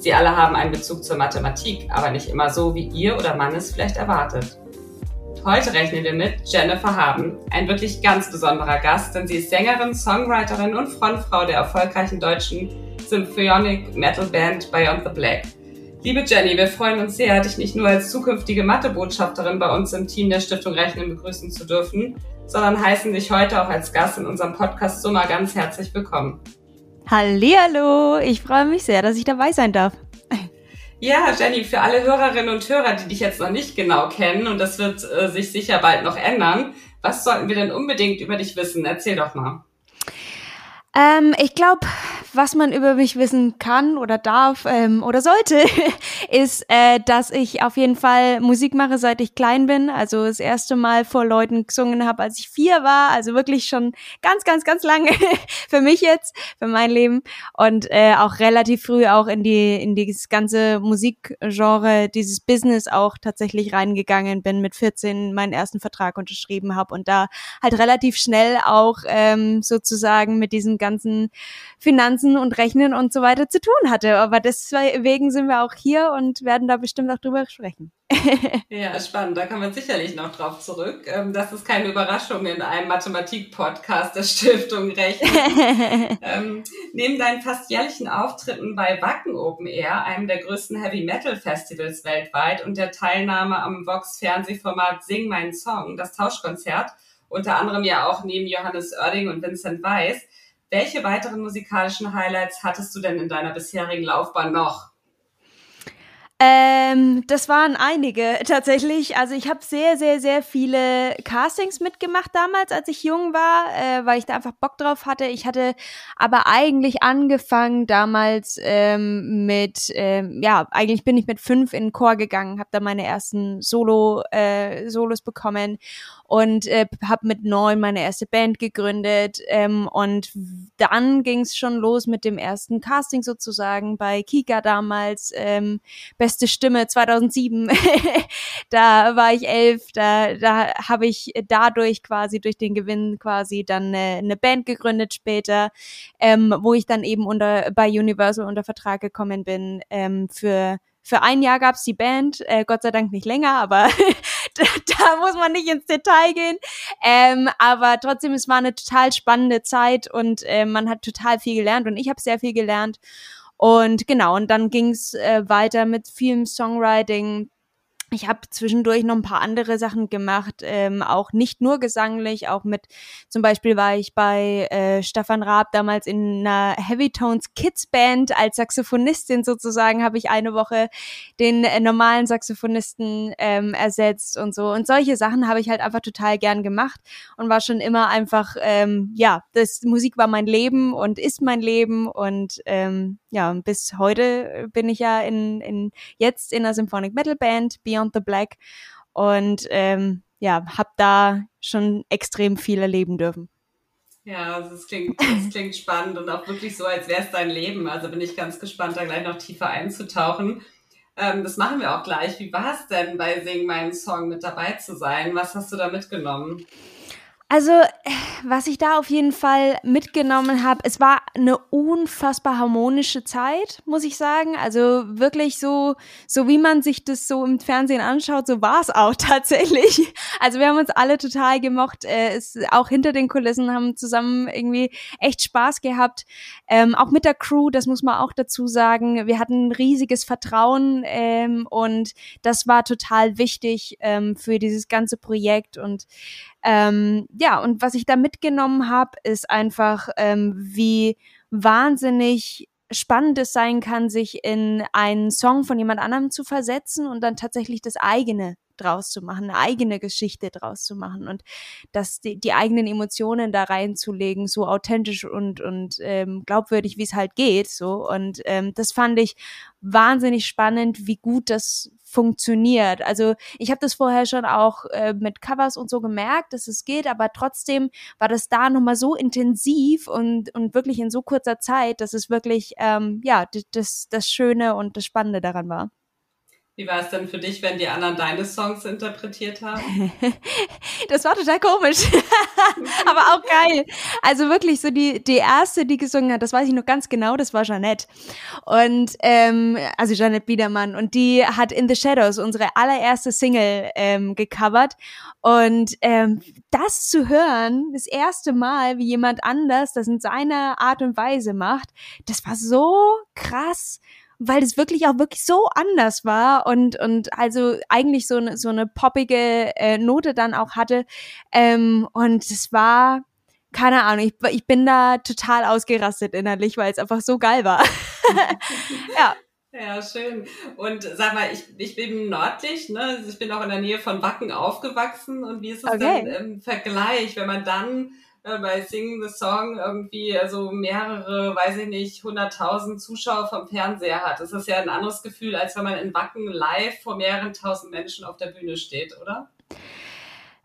Sie alle haben einen Bezug zur Mathematik, aber nicht immer so, wie ihr oder Mann es vielleicht erwartet. Heute rechnen wir mit Jennifer Haben, ein wirklich ganz besonderer Gast, denn sie ist Sängerin, Songwriterin und Frontfrau der erfolgreichen deutschen Symphonic Metal Band Beyond the Black. Liebe Jenny, wir freuen uns sehr, dich nicht nur als zukünftige Mathebotschafterin bei uns im Team der Stiftung Rechnen begrüßen zu dürfen, sondern heißen dich heute auch als Gast in unserem Podcast Summer ganz herzlich willkommen. Hallihallo, ich freue mich sehr, dass ich dabei sein darf. Ja, Jenny, für alle Hörerinnen und Hörer, die dich jetzt noch nicht genau kennen, und das wird äh, sich sicher bald noch ändern, was sollten wir denn unbedingt über dich wissen? Erzähl doch mal. Ähm, ich glaube, was man über mich wissen kann oder darf ähm, oder sollte, ist, äh, dass ich auf jeden Fall Musik mache, seit ich klein bin. Also das erste Mal vor Leuten gesungen habe, als ich vier war. Also wirklich schon ganz, ganz, ganz lange für mich jetzt, für mein Leben. Und äh, auch relativ früh auch in die in dieses ganze Musikgenre, dieses Business auch tatsächlich reingegangen bin. Mit 14 meinen ersten Vertrag unterschrieben habe und da halt relativ schnell auch ähm, sozusagen mit diesem ganzen Finanzen und Rechnen und so weiter zu tun hatte. Aber deswegen sind wir auch hier und werden da bestimmt auch drüber sprechen. ja, spannend. Da kommen wir sicherlich noch drauf zurück. Ähm, das ist keine Überraschung in einem Mathematik-Podcast der Stiftung Rechnen. ähm, neben deinen fast jährlichen Auftritten bei Wacken Open Air, einem der größten Heavy Metal Festivals weltweit und der Teilnahme am Vox Fernsehformat Sing meinen Song, das Tauschkonzert, unter anderem ja auch neben Johannes Oerding und Vincent Weiss, welche weiteren musikalischen Highlights hattest du denn in deiner bisherigen Laufbahn noch? Ähm, das waren einige tatsächlich. Also ich habe sehr, sehr, sehr viele Castings mitgemacht damals, als ich jung war, äh, weil ich da einfach Bock drauf hatte. Ich hatte aber eigentlich angefangen damals ähm, mit, ähm, ja, eigentlich bin ich mit fünf in den Chor gegangen, habe da meine ersten Solo, äh, Solos bekommen und äh, habe mit neun meine erste Band gegründet ähm, und dann ging es schon los mit dem ersten Casting sozusagen bei Kika damals. Ähm, beste Stimme 2007. da war ich elf, da, da habe ich dadurch quasi, durch den Gewinn quasi dann eine, eine Band gegründet später, ähm, wo ich dann eben unter bei Universal unter Vertrag gekommen bin ähm, für für ein Jahr gab's die Band, äh, Gott sei Dank nicht länger, aber da, da muss man nicht ins Detail gehen. Ähm, aber trotzdem, es war eine total spannende Zeit und äh, man hat total viel gelernt und ich habe sehr viel gelernt. Und genau, und dann ging's äh, weiter mit vielem Songwriting, ich habe zwischendurch noch ein paar andere Sachen gemacht, ähm, auch nicht nur gesanglich, auch mit, zum Beispiel war ich bei äh, Stefan Raab damals in einer Heavy Tones Kids Band als Saxophonistin sozusagen, habe ich eine Woche den äh, normalen Saxophonisten ähm, ersetzt und so. Und solche Sachen habe ich halt einfach total gern gemacht und war schon immer einfach, ähm, ja, das Musik war mein Leben und ist mein Leben und ähm, ja, bis heute bin ich ja in, in jetzt in einer Symphonic Metal Band, Beyond the Black. Und ähm, ja, habe da schon extrem viel erleben dürfen. Ja, also es klingt, das klingt spannend und auch wirklich so, als wäre es dein Leben. Also bin ich ganz gespannt, da gleich noch tiefer einzutauchen. Ähm, das machen wir auch gleich. Wie war es denn bei Sing meinen Song mit dabei zu sein? Was hast du da mitgenommen? Also, was ich da auf jeden Fall mitgenommen habe, es war eine unfassbar harmonische Zeit, muss ich sagen. Also wirklich so, so wie man sich das so im Fernsehen anschaut, so war es auch tatsächlich. Also wir haben uns alle total gemocht. Äh, es, auch hinter den Kulissen haben zusammen irgendwie echt Spaß gehabt. Ähm, auch mit der Crew, das muss man auch dazu sagen. Wir hatten riesiges Vertrauen ähm, und das war total wichtig ähm, für dieses ganze Projekt und ähm, ja, und was ich da mitgenommen habe, ist einfach, ähm, wie wahnsinnig spannend es sein kann, sich in einen Song von jemand anderem zu versetzen und dann tatsächlich das eigene draus zu machen, eine eigene Geschichte draus zu machen und das die, die eigenen Emotionen da reinzulegen, so authentisch und und ähm, glaubwürdig, wie es halt geht, so und ähm, das fand ich wahnsinnig spannend, wie gut das funktioniert. Also ich habe das vorher schon auch äh, mit Covers und so gemerkt, dass es geht, aber trotzdem war das da nochmal so intensiv und, und wirklich in so kurzer Zeit, dass es wirklich ähm, ja das, das Schöne und das Spannende daran war. Wie war es denn für dich, wenn die anderen deine Songs interpretiert haben? das war total komisch, aber auch geil. Also wirklich so die, die erste, die gesungen hat, das weiß ich noch ganz genau, das war Jeanette. Und ähm, also Jeanette Biedermann. Und die hat In the Shadows, unsere allererste Single, ähm, gecovert. Und ähm, das zu hören, das erste Mal, wie jemand anders das in seiner Art und Weise macht, das war so krass weil es wirklich auch wirklich so anders war und und also eigentlich so eine so eine poppige äh, Note dann auch hatte ähm, und es war keine Ahnung, ich, ich bin da total ausgerastet innerlich, weil es einfach so geil war. ja. Ja, schön. Und sag mal, ich, ich bin nördlich, ne? Also ich bin auch in der Nähe von Wacken aufgewachsen. Und wie ist es okay. denn im Vergleich, wenn man dann äh, bei Sing the Song irgendwie also mehrere, weiß ich nicht, hunderttausend Zuschauer vom Fernseher hat. Das ist ja ein anderes Gefühl, als wenn man in Wacken live vor mehreren tausend Menschen auf der Bühne steht, oder?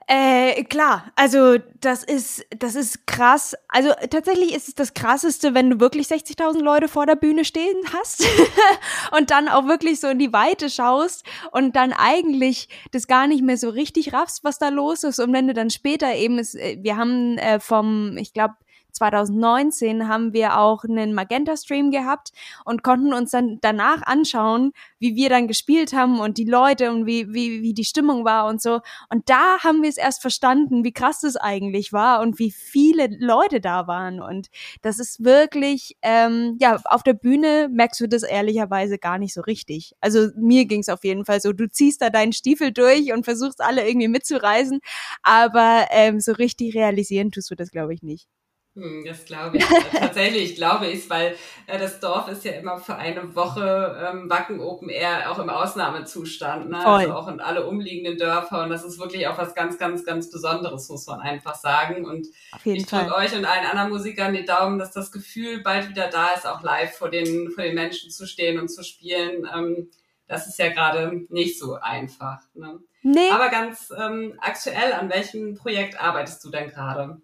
Äh, klar, also das ist, das ist krass. Also tatsächlich ist es das krasseste, wenn du wirklich 60.000 Leute vor der Bühne stehen hast und dann auch wirklich so in die Weite schaust und dann eigentlich das gar nicht mehr so richtig raffst, was da los ist. Und wenn du dann später eben, ist, äh, wir haben äh, vom, ich glaube, 2019 haben wir auch einen Magenta-Stream gehabt und konnten uns dann danach anschauen, wie wir dann gespielt haben und die Leute und wie, wie, wie die Stimmung war und so. Und da haben wir es erst verstanden, wie krass das eigentlich war und wie viele Leute da waren. Und das ist wirklich, ähm, ja, auf der Bühne merkst du das ehrlicherweise gar nicht so richtig. Also mir ging es auf jeden Fall so, du ziehst da deinen Stiefel durch und versuchst alle irgendwie mitzureisen, aber ähm, so richtig realisieren tust du das, glaube ich, nicht. Hm, das glaube ich. Tatsächlich glaube ich weil äh, das Dorf ist ja immer für eine Woche ähm, Wacken Open Air auch im Ausnahmezustand. Ne? Also auch in alle umliegenden Dörfer. Und das ist wirklich auch was ganz, ganz, ganz Besonderes, muss man einfach sagen. Und ich drücke euch und allen anderen Musikern die Daumen, dass das Gefühl bald wieder da ist, auch live vor den, vor den Menschen zu stehen und zu spielen. Ähm, das ist ja gerade nicht so einfach. Ne? Nee. Aber ganz ähm, aktuell, an welchem Projekt arbeitest du denn gerade?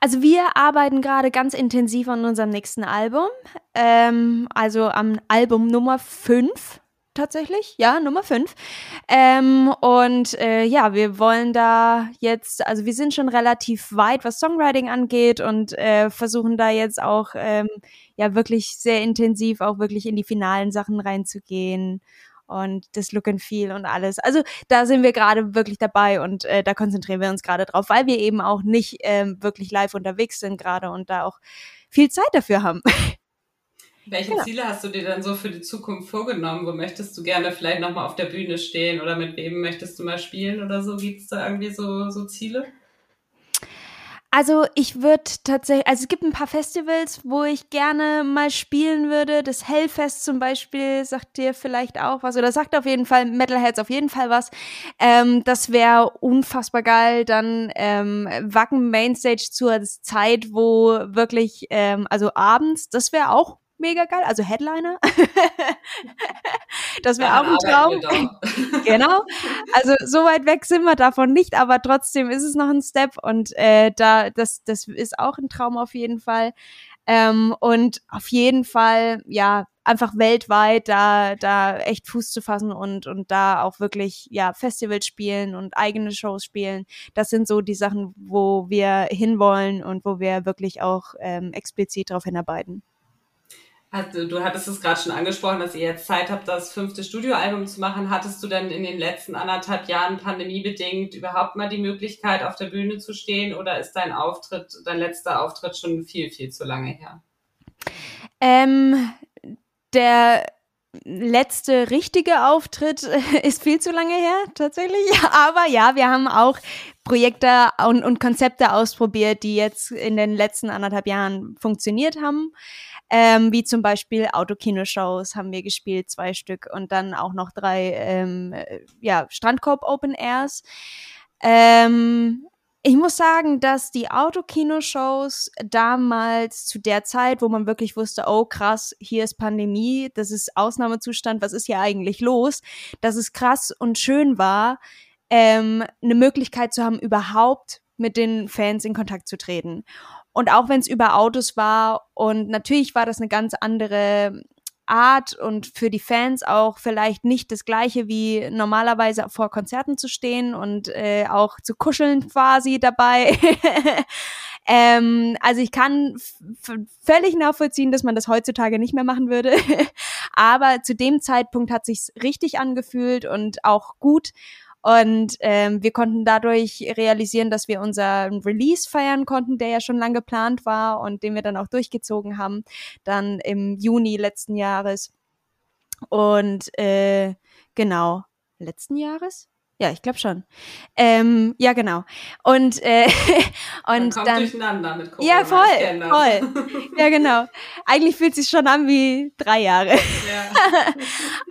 Also wir arbeiten gerade ganz intensiv an unserem nächsten Album. Ähm, also am Album Nummer 5 tatsächlich, ja, Nummer 5. Ähm, und äh, ja, wir wollen da jetzt, also wir sind schon relativ weit, was Songwriting angeht und äh, versuchen da jetzt auch ähm, ja wirklich sehr intensiv auch wirklich in die finalen Sachen reinzugehen und das Look and Feel und alles. Also da sind wir gerade wirklich dabei und äh, da konzentrieren wir uns gerade drauf, weil wir eben auch nicht ähm, wirklich live unterwegs sind gerade und da auch viel Zeit dafür haben. Welche genau. Ziele hast du dir dann so für die Zukunft vorgenommen? Wo möchtest du gerne vielleicht nochmal auf der Bühne stehen oder mit wem möchtest du mal spielen oder so? Gibt es da irgendwie so, so Ziele? Also ich würde tatsächlich, also es gibt ein paar Festivals, wo ich gerne mal spielen würde. Das Hellfest zum Beispiel sagt dir vielleicht auch was oder sagt auf jeden Fall Metalheads auf jeden Fall was. Ähm, das wäre unfassbar geil. Dann ähm, Wacken Mainstage zur Zeit, wo wirklich, ähm, also abends, das wäre auch mega geil. Also Headliner. das wäre auch ein Traum. genau. Also so weit weg sind wir davon nicht, aber trotzdem ist es noch ein Step und äh, da das das ist auch ein Traum auf jeden Fall. Ähm, und auf jeden Fall, ja, einfach weltweit da, da echt Fuß zu fassen und, und da auch wirklich, ja, Festivals spielen und eigene Shows spielen. Das sind so die Sachen, wo wir hinwollen und wo wir wirklich auch ähm, explizit darauf hinarbeiten. Also, du hattest es gerade schon angesprochen, dass ihr jetzt Zeit habt, das fünfte Studioalbum zu machen. Hattest du denn in den letzten anderthalb Jahren pandemiebedingt überhaupt mal die Möglichkeit, auf der Bühne zu stehen oder ist dein Auftritt, dein letzter Auftritt schon viel, viel zu lange her? Ähm, der letzte richtige Auftritt ist viel zu lange her, tatsächlich. Aber ja, wir haben auch Projekte und, und Konzepte ausprobiert, die jetzt in den letzten anderthalb Jahren funktioniert haben ähm, wie zum Beispiel Autokino-Shows haben wir gespielt, zwei Stück und dann auch noch drei ähm, ja, Strandkorb Open Airs. Ähm, ich muss sagen, dass die Autokino-Shows damals zu der Zeit, wo man wirklich wusste, oh krass, hier ist Pandemie, das ist Ausnahmezustand, was ist hier eigentlich los, dass es krass und schön war, ähm, eine Möglichkeit zu haben, überhaupt mit den Fans in Kontakt zu treten. Und auch wenn es über Autos war und natürlich war das eine ganz andere Art und für die Fans auch vielleicht nicht das gleiche wie normalerweise vor Konzerten zu stehen und äh, auch zu kuscheln quasi dabei. ähm, also ich kann völlig nachvollziehen, dass man das heutzutage nicht mehr machen würde. Aber zu dem Zeitpunkt hat sich's richtig angefühlt und auch gut. Und ähm, wir konnten dadurch realisieren, dass wir unseren Release feiern konnten, der ja schon lange geplant war und den wir dann auch durchgezogen haben, dann im Juni letzten Jahres. Und äh, genau, letzten Jahres? Ja, ich glaube schon. Ähm, ja, genau. Und äh, und Man dann durcheinander mit Corona. ja voll, voll. Ja, genau. Eigentlich fühlt sich schon an wie drei Jahre. Ja.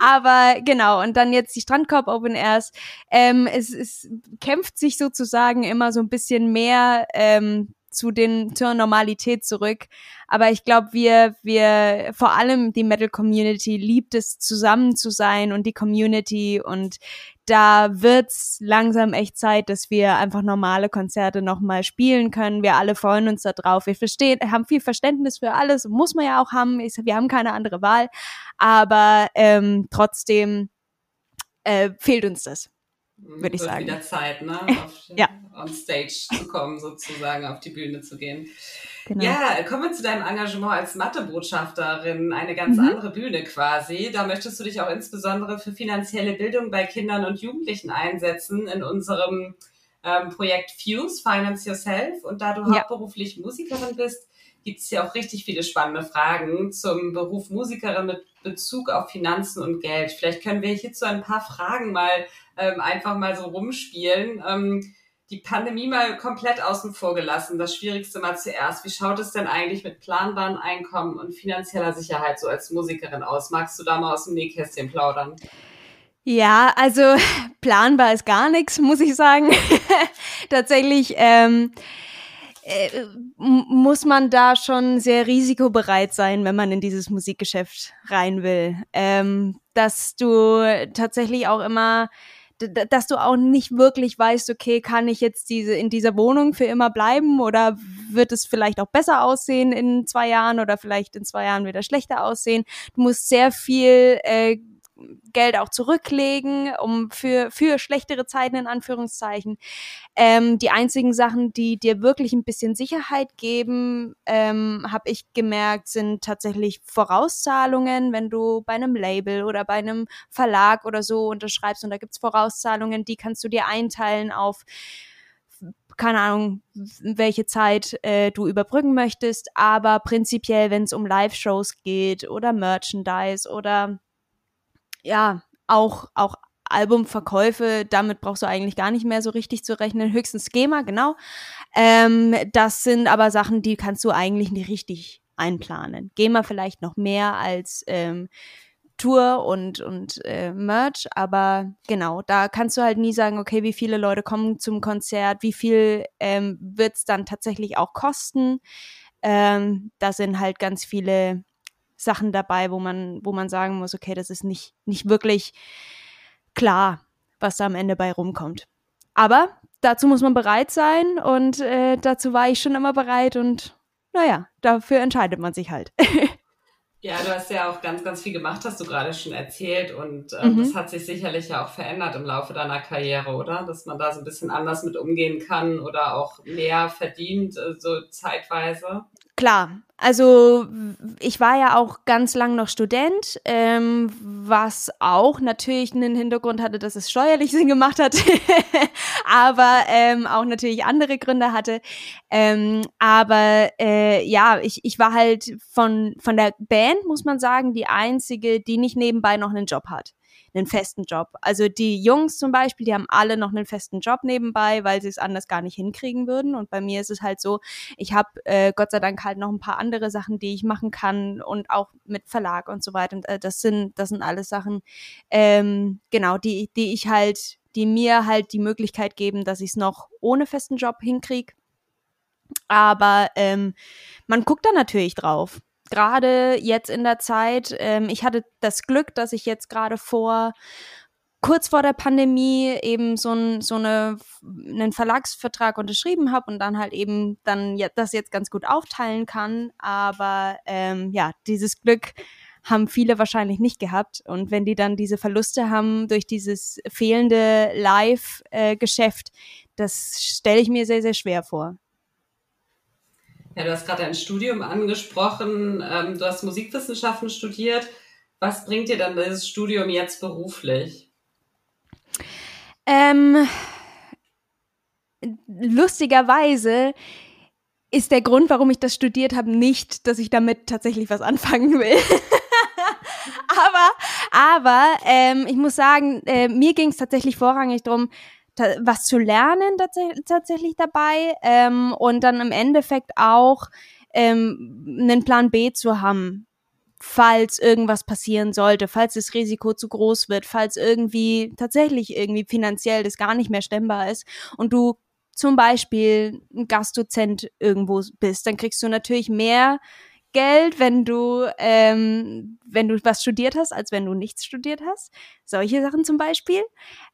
Aber genau. Und dann jetzt die Strandkorb Open Airs. Ähm, es, es kämpft sich sozusagen immer so ein bisschen mehr ähm, zu den zur Normalität zurück. Aber ich glaube, wir wir vor allem die Metal Community liebt es zusammen zu sein und die Community und da wird's langsam echt Zeit, dass wir einfach normale Konzerte nochmal spielen können. Wir alle freuen uns da drauf. Wir verstehen, haben viel Verständnis für alles, muss man ja auch haben. Wir haben keine andere Wahl. Aber ähm, trotzdem äh, fehlt uns das würde ich sagen. wieder Zeit, ne? Auf, Ja. On stage zu kommen, sozusagen, auf die Bühne zu gehen. Genau. Ja, kommen wir zu deinem Engagement als Mathebotschafterin, eine ganz Mhm. andere Bühne quasi. Da möchtest du dich auch insbesondere für finanzielle Bildung bei Kindern und Jugendlichen einsetzen in unserem ähm, Projekt Fuse, Finance Yourself. Und da du Ja. hauptberuflich Musikerin bist, gibt es ja auch richtig viele spannende Fragen zum Beruf Musikerin mit Bezug auf Finanzen und Geld. Vielleicht können wir hierzu ein paar Fragen mal ähm, einfach mal so rumspielen. Ähm, die Pandemie mal komplett außen vor gelassen. Das Schwierigste mal zuerst. Wie schaut es denn eigentlich mit planbaren Einkommen und finanzieller Sicherheit so als Musikerin aus? Magst du da mal aus dem Nähkästchen plaudern? Ja, also planbar ist gar nichts, muss ich sagen. Tatsächlich ähm, äh, muss man da schon sehr risikobereit sein, wenn man in dieses Musikgeschäft rein will. Ähm, dass du tatsächlich auch immer dass du auch nicht wirklich weißt, okay, kann ich jetzt diese in dieser Wohnung für immer bleiben oder wird es vielleicht auch besser aussehen in zwei Jahren oder vielleicht in zwei Jahren wieder schlechter aussehen. Du musst sehr viel äh, Geld auch zurücklegen, um für, für schlechtere Zeiten in Anführungszeichen. Ähm, die einzigen Sachen, die dir wirklich ein bisschen Sicherheit geben, ähm, habe ich gemerkt, sind tatsächlich Vorauszahlungen, wenn du bei einem Label oder bei einem Verlag oder so unterschreibst und da gibt's Vorauszahlungen, die kannst du dir einteilen auf keine Ahnung, welche Zeit äh, du überbrücken möchtest, aber prinzipiell, wenn es um Live-Shows geht oder Merchandise oder ja, auch, auch Albumverkäufe, damit brauchst du eigentlich gar nicht mehr so richtig zu rechnen. Höchstens GEMA, genau. Ähm, das sind aber Sachen, die kannst du eigentlich nicht richtig einplanen. GEMA vielleicht noch mehr als ähm, Tour und, und äh, Merch, aber genau, da kannst du halt nie sagen, okay, wie viele Leute kommen zum Konzert, wie viel ähm, wird's dann tatsächlich auch kosten. Ähm, da sind halt ganz viele Sachen dabei, wo man, wo man sagen muss, okay, das ist nicht, nicht wirklich klar, was da am Ende bei rumkommt. Aber dazu muss man bereit sein und äh, dazu war ich schon immer bereit und naja, dafür entscheidet man sich halt. Ja, du hast ja auch ganz, ganz viel gemacht, hast du gerade schon erzählt. Und ähm, Mhm. das hat sich sicherlich ja auch verändert im Laufe deiner Karriere, oder? Dass man da so ein bisschen anders mit umgehen kann oder auch mehr verdient, äh, so zeitweise. Klar, also ich war ja auch ganz lang noch Student, ähm, was auch natürlich einen Hintergrund hatte, dass es steuerlich Sinn gemacht hat, aber ähm, auch natürlich andere Gründe hatte. Ähm, aber äh, ja, ich, ich war halt von, von der Band, muss man sagen, die einzige, die nicht nebenbei noch einen Job hat einen festen Job. Also die Jungs zum Beispiel, die haben alle noch einen festen Job nebenbei, weil sie es anders gar nicht hinkriegen würden. Und bei mir ist es halt so, ich habe äh, Gott sei Dank halt noch ein paar andere Sachen, die ich machen kann und auch mit Verlag und so weiter. Und äh, das sind das sind alles Sachen, ähm, genau, die die ich halt die mir halt die Möglichkeit geben, dass ich es noch ohne festen Job hinkriege. Aber ähm, man guckt da natürlich drauf. Gerade jetzt in der Zeit, ähm, ich hatte das Glück, dass ich jetzt gerade vor kurz vor der Pandemie eben so, ein, so eine, einen Verlagsvertrag unterschrieben habe und dann halt eben dann ja, das jetzt ganz gut aufteilen kann. Aber ähm, ja, dieses Glück haben viele wahrscheinlich nicht gehabt. Und wenn die dann diese Verluste haben durch dieses fehlende Live-Geschäft, das stelle ich mir sehr, sehr schwer vor. Ja, du hast gerade ein Studium angesprochen. Ähm, du hast Musikwissenschaften studiert. Was bringt dir dann dieses Studium jetzt beruflich? Ähm, lustigerweise ist der Grund, warum ich das studiert habe, nicht, dass ich damit tatsächlich was anfangen will. aber aber ähm, ich muss sagen, äh, mir ging es tatsächlich vorrangig darum, was zu lernen tatsächlich dabei ähm, und dann im Endeffekt auch ähm, einen Plan B zu haben, falls irgendwas passieren sollte, falls das Risiko zu groß wird, falls irgendwie tatsächlich irgendwie finanziell das gar nicht mehr stemmbar ist und du zum Beispiel ein Gastdozent irgendwo bist, dann kriegst du natürlich mehr Geld, wenn du, ähm, wenn du was studiert hast, als wenn du nichts studiert hast. Solche Sachen zum Beispiel.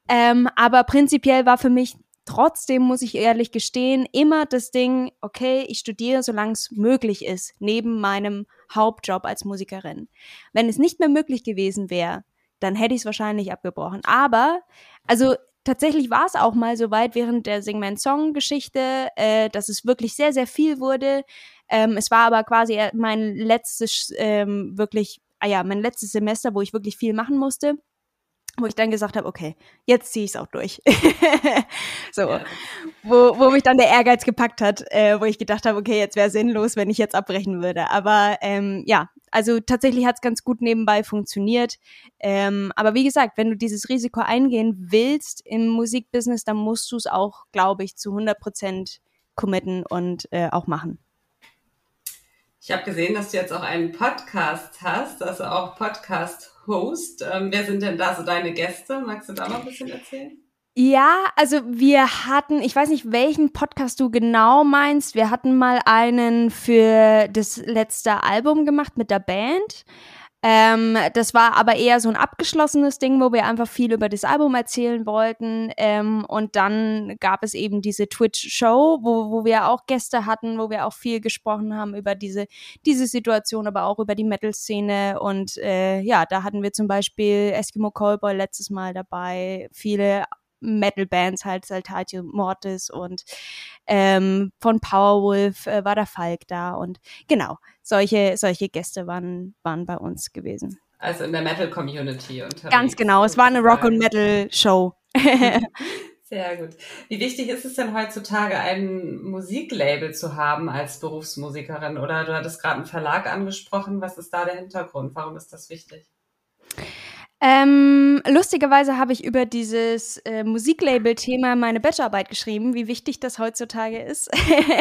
Ähm, aber prinzipiell war für mich trotzdem, muss ich ehrlich gestehen, immer das Ding, okay, ich studiere, solange es möglich ist, neben meinem Hauptjob als Musikerin. Wenn es nicht mehr möglich gewesen wäre, dann hätte ich es wahrscheinlich abgebrochen. Aber, also tatsächlich war es auch mal so weit während der Sing-Man-Song-Geschichte, äh, dass es wirklich sehr, sehr viel wurde. Ähm, es war aber quasi mein letztes, ähm, wirklich, ah ja, mein letztes Semester, wo ich wirklich viel machen musste wo ich dann gesagt habe, okay, jetzt ziehe ich es auch durch. so, ja. wo, wo mich dann der Ehrgeiz gepackt hat, äh, wo ich gedacht habe, okay, jetzt wäre sinnlos, wenn ich jetzt abbrechen würde. Aber ähm, ja, also tatsächlich hat es ganz gut nebenbei funktioniert. Ähm, aber wie gesagt, wenn du dieses Risiko eingehen willst im Musikbusiness, dann musst du es auch, glaube ich, zu 100 Prozent committen und äh, auch machen. Ich habe gesehen, dass du jetzt auch einen Podcast hast, also auch Podcast-Host. Ähm, wer sind denn da so deine Gäste? Magst du da noch ein bisschen erzählen? Ja, also wir hatten, ich weiß nicht, welchen Podcast du genau meinst. Wir hatten mal einen für das letzte Album gemacht mit der Band. Ähm, das war aber eher so ein abgeschlossenes Ding, wo wir einfach viel über das Album erzählen wollten. Ähm, und dann gab es eben diese Twitch-Show, wo, wo wir auch Gäste hatten, wo wir auch viel gesprochen haben über diese, diese Situation, aber auch über die Metal-Szene. Und äh, ja, da hatten wir zum Beispiel Eskimo Callboy letztes Mal dabei, viele Metal-Bands halt, Saltatio Mortis und ähm, von Powerwolf äh, war der Falk da und genau, solche, solche Gäste waren, waren bei uns gewesen. Also in der Metal-Community unterwegs. Ganz genau, es war eine Rock- und Metal-Show. Sehr gut. Wie wichtig ist es denn heutzutage, ein Musiklabel zu haben als Berufsmusikerin? Oder du hattest gerade einen Verlag angesprochen. Was ist da der Hintergrund? Warum ist das wichtig? Ähm, lustigerweise habe ich über dieses äh, Musiklabel-Thema meine Bachelorarbeit geschrieben, wie wichtig das heutzutage ist.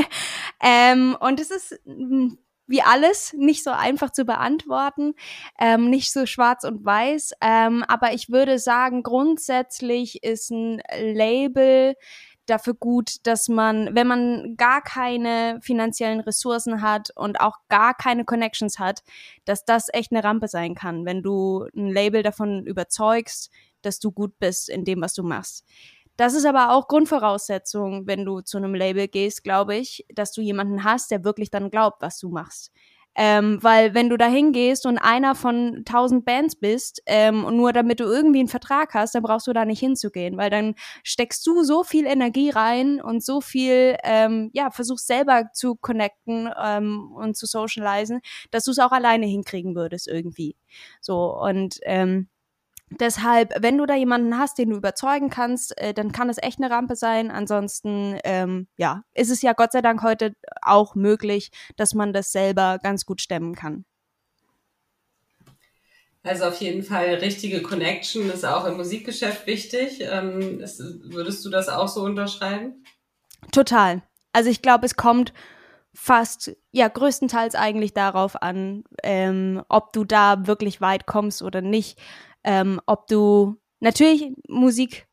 ähm, und es ist hm, wie alles nicht so einfach zu beantworten, ähm, nicht so schwarz und weiß. Ähm, aber ich würde sagen, grundsätzlich ist ein Label dafür gut, dass man, wenn man gar keine finanziellen Ressourcen hat und auch gar keine Connections hat, dass das echt eine Rampe sein kann, wenn du ein Label davon überzeugst, dass du gut bist in dem, was du machst. Das ist aber auch Grundvoraussetzung, wenn du zu einem Label gehst, glaube ich, dass du jemanden hast, der wirklich dann glaubt, was du machst. Ähm, weil wenn du da hingehst und einer von tausend Bands bist ähm, und nur damit du irgendwie einen Vertrag hast, dann brauchst du da nicht hinzugehen, weil dann steckst du so viel Energie rein und so viel, ähm, ja, versuchst selber zu connecten ähm, und zu socialisen, dass du es auch alleine hinkriegen würdest irgendwie. So und ähm, Deshalb, wenn du da jemanden hast, den du überzeugen kannst, äh, dann kann es echt eine Rampe sein. Ansonsten, ähm, ja, ist es ja Gott sei Dank heute auch möglich, dass man das selber ganz gut stemmen kann. Also auf jeden Fall richtige Connection ist auch im Musikgeschäft wichtig. Ähm, ist, würdest du das auch so unterschreiben? Total. Also ich glaube, es kommt fast, ja, größtenteils eigentlich darauf an, ähm, ob du da wirklich weit kommst oder nicht ähm, ob du natürlich Musik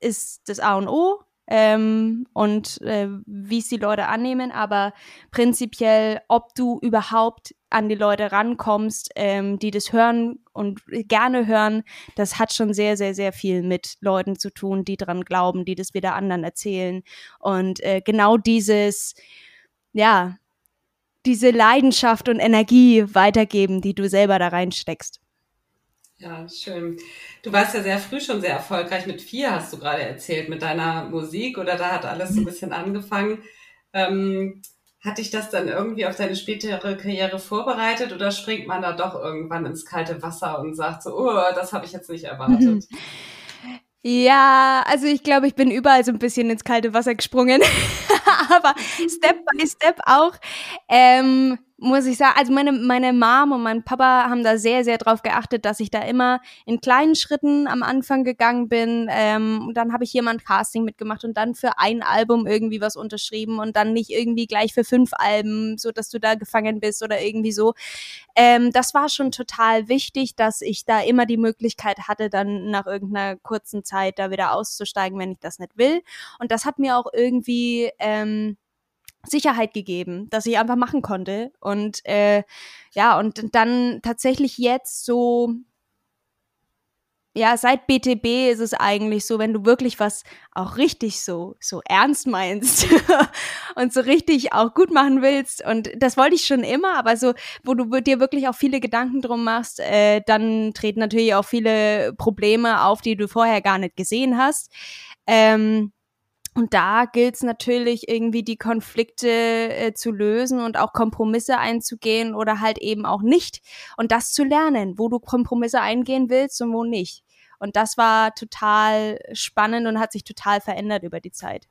ist das A und O ähm, und äh, wie es die Leute annehmen, aber prinzipiell, ob du überhaupt an die Leute rankommst, ähm, die das hören und gerne hören, das hat schon sehr, sehr, sehr viel mit Leuten zu tun, die dran glauben, die das wieder anderen erzählen. Und äh, genau dieses, ja, diese Leidenschaft und Energie weitergeben, die du selber da reinsteckst. Ja, schön. Du warst ja sehr früh schon sehr erfolgreich. Mit vier hast du gerade erzählt, mit deiner Musik oder da hat alles so ein bisschen angefangen. Ähm, hat dich das dann irgendwie auf deine spätere Karriere vorbereitet oder springt man da doch irgendwann ins kalte Wasser und sagt so, oh, das habe ich jetzt nicht erwartet? Ja, also ich glaube, ich bin überall so ein bisschen ins kalte Wasser gesprungen, aber Step by Step auch. Ähm, muss ich sagen, also meine, meine Mom und mein Papa haben da sehr, sehr drauf geachtet, dass ich da immer in kleinen Schritten am Anfang gegangen bin. Ähm, und dann habe ich hier mal ein Casting mitgemacht und dann für ein Album irgendwie was unterschrieben und dann nicht irgendwie gleich für fünf Alben, so dass du da gefangen bist oder irgendwie so. Ähm, das war schon total wichtig, dass ich da immer die Möglichkeit hatte, dann nach irgendeiner kurzen Zeit da wieder auszusteigen, wenn ich das nicht will. Und das hat mir auch irgendwie ähm, Sicherheit gegeben, dass ich einfach machen konnte. Und äh, ja, und dann tatsächlich jetzt so, ja, seit BTB ist es eigentlich so, wenn du wirklich was auch richtig so, so ernst meinst und so richtig auch gut machen willst. Und das wollte ich schon immer, aber so, wo du dir wirklich auch viele Gedanken drum machst, äh, dann treten natürlich auch viele Probleme auf, die du vorher gar nicht gesehen hast. Ähm, und da gilt es natürlich irgendwie die Konflikte äh, zu lösen und auch Kompromisse einzugehen oder halt eben auch nicht. Und das zu lernen, wo du Kompromisse eingehen willst und wo nicht. Und das war total spannend und hat sich total verändert über die Zeit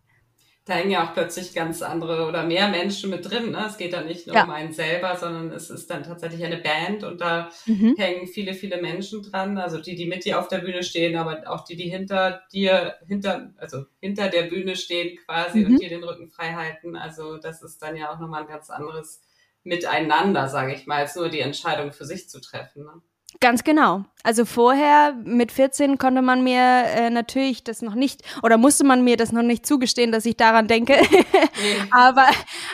da hängen ja auch plötzlich ganz andere oder mehr Menschen mit drin. Ne? Es geht da nicht nur ja. um einen selber, sondern es ist dann tatsächlich eine Band und da mhm. hängen viele, viele Menschen dran. Also die, die mit dir auf der Bühne stehen, aber auch die, die hinter dir, hinter, also hinter der Bühne stehen quasi mhm. und dir den Rücken frei halten. Also das ist dann ja auch nochmal ein ganz anderes Miteinander, sage ich mal, als nur die Entscheidung für sich zu treffen. Ne? Ganz genau. Also vorher mit 14 konnte man mir äh, natürlich das noch nicht oder musste man mir das noch nicht zugestehen, dass ich daran denke. aber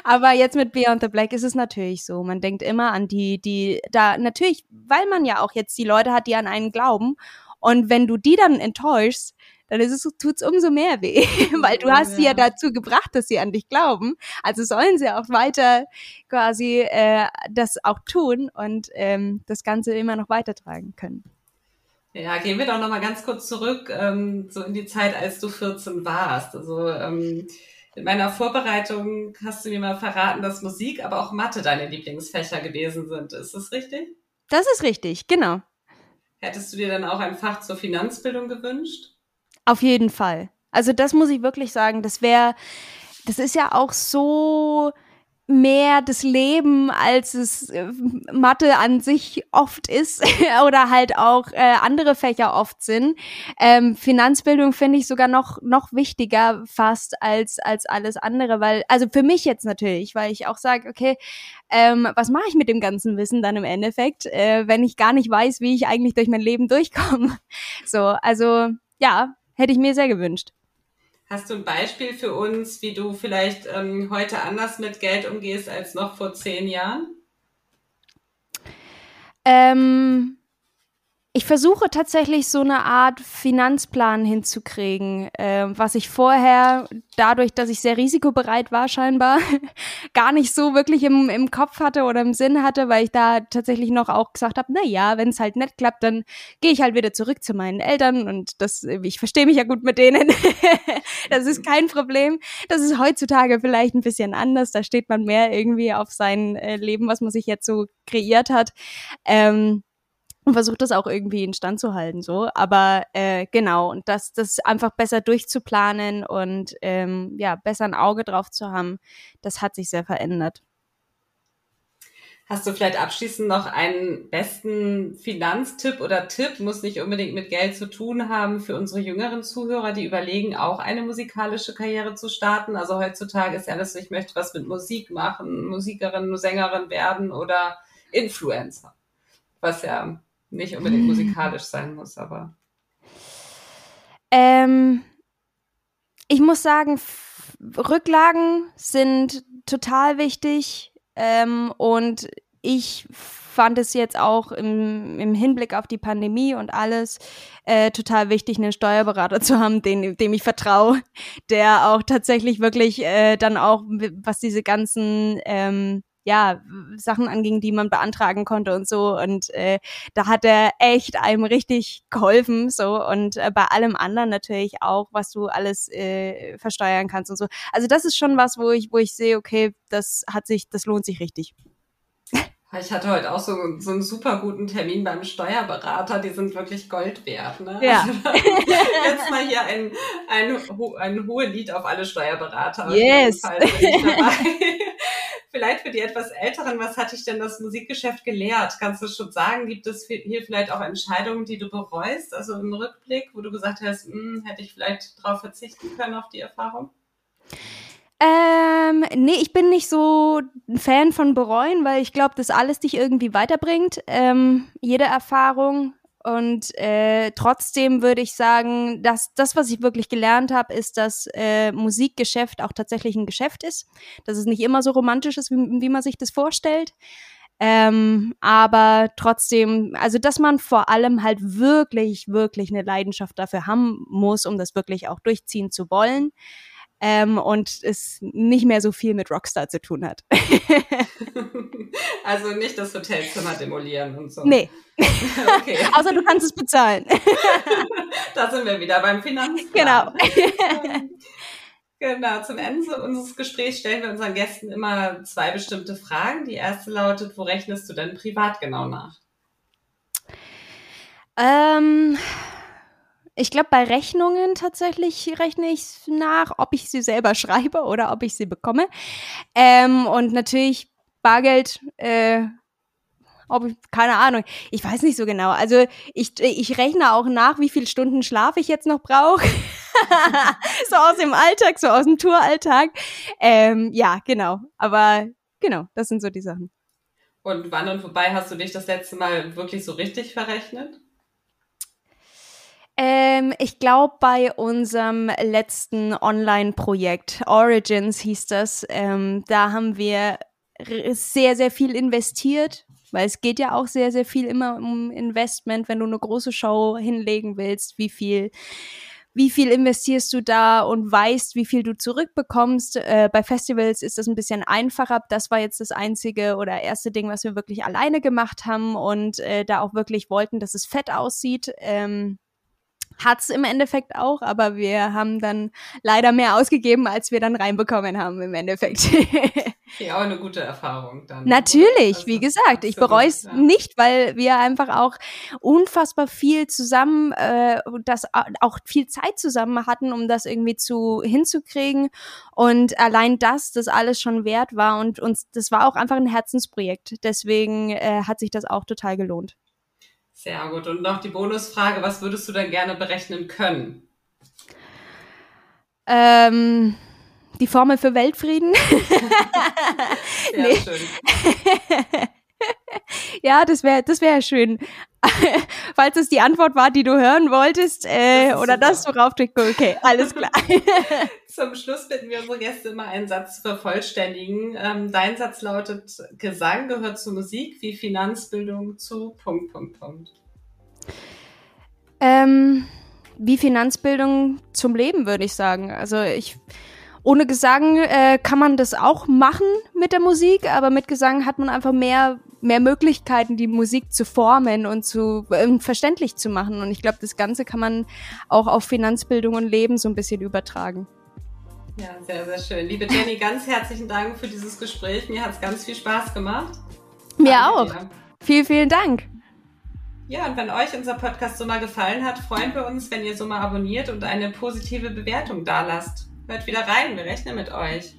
aber jetzt mit Beyond the Black ist es natürlich so. Man denkt immer an die die da natürlich, weil man ja auch jetzt die Leute hat, die an einen glauben und wenn du die dann enttäuschst, dann ist es, tut's umso mehr weh, weil du hast sie ja dazu gebracht, dass sie an dich glauben. Also sollen sie auch weiter quasi äh, das auch tun und ähm, das Ganze immer noch weitertragen können. Ja, gehen wir doch noch mal ganz kurz zurück, ähm, so in die Zeit, als du 14 warst. Also ähm, in meiner Vorbereitung hast du mir mal verraten, dass Musik, aber auch Mathe deine Lieblingsfächer gewesen sind. Ist das richtig? Das ist richtig, genau. Hättest du dir dann auch ein Fach zur Finanzbildung gewünscht? Auf jeden Fall. Also das muss ich wirklich sagen, das wäre, das ist ja auch so mehr das Leben, als es äh, Mathe an sich oft ist oder halt auch äh, andere Fächer oft sind. Ähm, Finanzbildung finde ich sogar noch noch wichtiger fast als als alles andere, weil also für mich jetzt natürlich, weil ich auch sage, okay, ähm, was mache ich mit dem ganzen Wissen dann im Endeffekt, äh, wenn ich gar nicht weiß, wie ich eigentlich durch mein Leben durchkomme. So, also ja, Hätte ich mir sehr gewünscht. Hast du ein Beispiel für uns, wie du vielleicht ähm, heute anders mit Geld umgehst als noch vor zehn Jahren? Ähm, ich versuche tatsächlich so eine Art Finanzplan hinzukriegen, äh, was ich vorher, dadurch, dass ich sehr risikobereit war scheinbar, gar nicht so wirklich im, im Kopf hatte oder im Sinn hatte, weil ich da tatsächlich noch auch gesagt habe, na ja, wenn es halt nicht klappt, dann gehe ich halt wieder zurück zu meinen Eltern und das, ich verstehe mich ja gut mit denen. das ist kein Problem. Das ist heutzutage vielleicht ein bisschen anders. Da steht man mehr irgendwie auf sein äh, Leben, was man sich jetzt so kreiert hat. Ähm, und versucht das auch irgendwie in Stand zu halten, so. Aber äh, genau, und das, das einfach besser durchzuplanen und ähm, ja, besser ein Auge drauf zu haben, das hat sich sehr verändert. Hast du vielleicht abschließend noch einen besten Finanztipp oder Tipp, muss nicht unbedingt mit Geld zu tun haben, für unsere jüngeren Zuhörer, die überlegen, auch eine musikalische Karriere zu starten? Also heutzutage ist ja so, ich möchte was mit Musik machen, Musikerin, Sängerin werden oder Influencer. Was ja nicht unbedingt musikalisch sein muss, aber. Ähm, muss sagen, Rücklagen sind total wichtig ähm, und ich fand es jetzt auch im, im Hinblick auf die Pandemie und alles äh, total wichtig, einen Steuerberater zu haben, den, dem ich vertraue, der auch tatsächlich wirklich äh, dann auch, was diese ganzen ähm, ja, Sachen anging, die man beantragen konnte und so. Und äh, da hat er echt einem richtig geholfen. So und äh, bei allem anderen natürlich auch, was du alles äh, versteuern kannst und so. Also das ist schon was, wo ich, wo ich sehe, okay, das hat sich, das lohnt sich richtig. Ich hatte heute auch so, so einen super guten Termin beim Steuerberater, die sind wirklich Gold wert. Ne? Ja. Also, jetzt mal hier ein, ein, ein hohe Lied auf alle Steuerberater. Yes. vielleicht für die etwas Älteren, was hat dich denn das Musikgeschäft gelehrt? Kannst du schon sagen, gibt es hier vielleicht auch Entscheidungen, die du bereust? Also im Rückblick, wo du gesagt hast, hm, hätte ich vielleicht darauf verzichten können, auf die Erfahrung? Ähm, nee, ich bin nicht so ein Fan von bereuen, weil ich glaube, dass alles dich irgendwie weiterbringt. Ähm, jede Erfahrung. Und äh, trotzdem würde ich sagen, dass das, was ich wirklich gelernt habe, ist, dass äh, Musikgeschäft auch tatsächlich ein Geschäft ist. Dass es nicht immer so romantisch ist, wie, wie man sich das vorstellt. Ähm, aber trotzdem, also dass man vor allem halt wirklich, wirklich eine Leidenschaft dafür haben muss, um das wirklich auch durchziehen zu wollen ähm, und es nicht mehr so viel mit Rockstar zu tun hat. also nicht das Hotelzimmer demolieren und so. Nee. okay. Außer du kannst es bezahlen. da sind wir wieder beim Finanzplan. Genau. Genau, zum Ende unseres Gesprächs stellen wir unseren Gästen immer zwei bestimmte Fragen. Die erste lautet, wo rechnest du denn privat genau nach? Ähm, ich glaube, bei Rechnungen tatsächlich rechne ich nach, ob ich sie selber schreibe oder ob ich sie bekomme. Ähm, und natürlich Bargeld, äh, ob ich, keine Ahnung, ich weiß nicht so genau. Also ich, ich rechne auch nach, wie viele Stunden Schlaf ich jetzt noch brauche. so aus dem Alltag, so aus dem Touralltag. Ähm, ja, genau. Aber genau, das sind so die Sachen. Und wann und wobei hast du dich das letzte Mal wirklich so richtig verrechnet? Ähm, ich glaube, bei unserem letzten Online-Projekt, Origins hieß das, ähm, da haben wir sehr, sehr viel investiert, weil es geht ja auch sehr, sehr viel immer um Investment, wenn du eine große Show hinlegen willst, wie viel wie viel investierst du da und weißt, wie viel du zurückbekommst. Äh, bei Festivals ist das ein bisschen einfacher. Das war jetzt das einzige oder erste Ding, was wir wirklich alleine gemacht haben und äh, da auch wirklich wollten, dass es fett aussieht. Ähm, Hat's im Endeffekt auch, aber wir haben dann leider mehr ausgegeben, als wir dann reinbekommen haben im Endeffekt. ja, auch eine gute Erfahrung dann. Natürlich, also, wie gesagt, ich bereue es ja. nicht, weil wir einfach auch unfassbar viel zusammen, äh, das auch viel Zeit zusammen hatten, um das irgendwie zu hinzukriegen und allein das, das alles schon wert war und uns, das war auch einfach ein Herzensprojekt. Deswegen äh, hat sich das auch total gelohnt. Sehr gut. Und noch die Bonusfrage, was würdest du denn gerne berechnen können? Ähm, die Formel für Weltfrieden. Sehr nee. schön. ja, das wäre das wär schön. Falls es die Antwort war, die du hören wolltest, äh, das oder super. das, worauf du. Okay, alles klar. Zum Schluss bitten wir unsere Gäste immer einen Satz zu vervollständigen. Ähm, dein Satz lautet: Gesang gehört zu Musik wie Finanzbildung zu. Punkt, Punkt, Punkt. Ähm, wie Finanzbildung zum Leben, würde ich sagen. Also ich ohne Gesang äh, kann man das auch machen mit der Musik, aber mit Gesang hat man einfach mehr mehr Möglichkeiten, die Musik zu formen und zu äh, verständlich zu machen. Und ich glaube, das Ganze kann man auch auf Finanzbildung und Leben so ein bisschen übertragen. Ja, sehr, sehr schön. Liebe Jenny, ganz herzlichen Dank für dieses Gespräch. Mir hat es ganz viel Spaß gemacht. Mir Danke auch. Dir. Vielen, vielen Dank. Ja, und wenn euch unser Podcast so mal gefallen hat, freuen wir uns, wenn ihr so mal abonniert und eine positive Bewertung dalasst. Hört wieder rein, wir rechnen mit euch.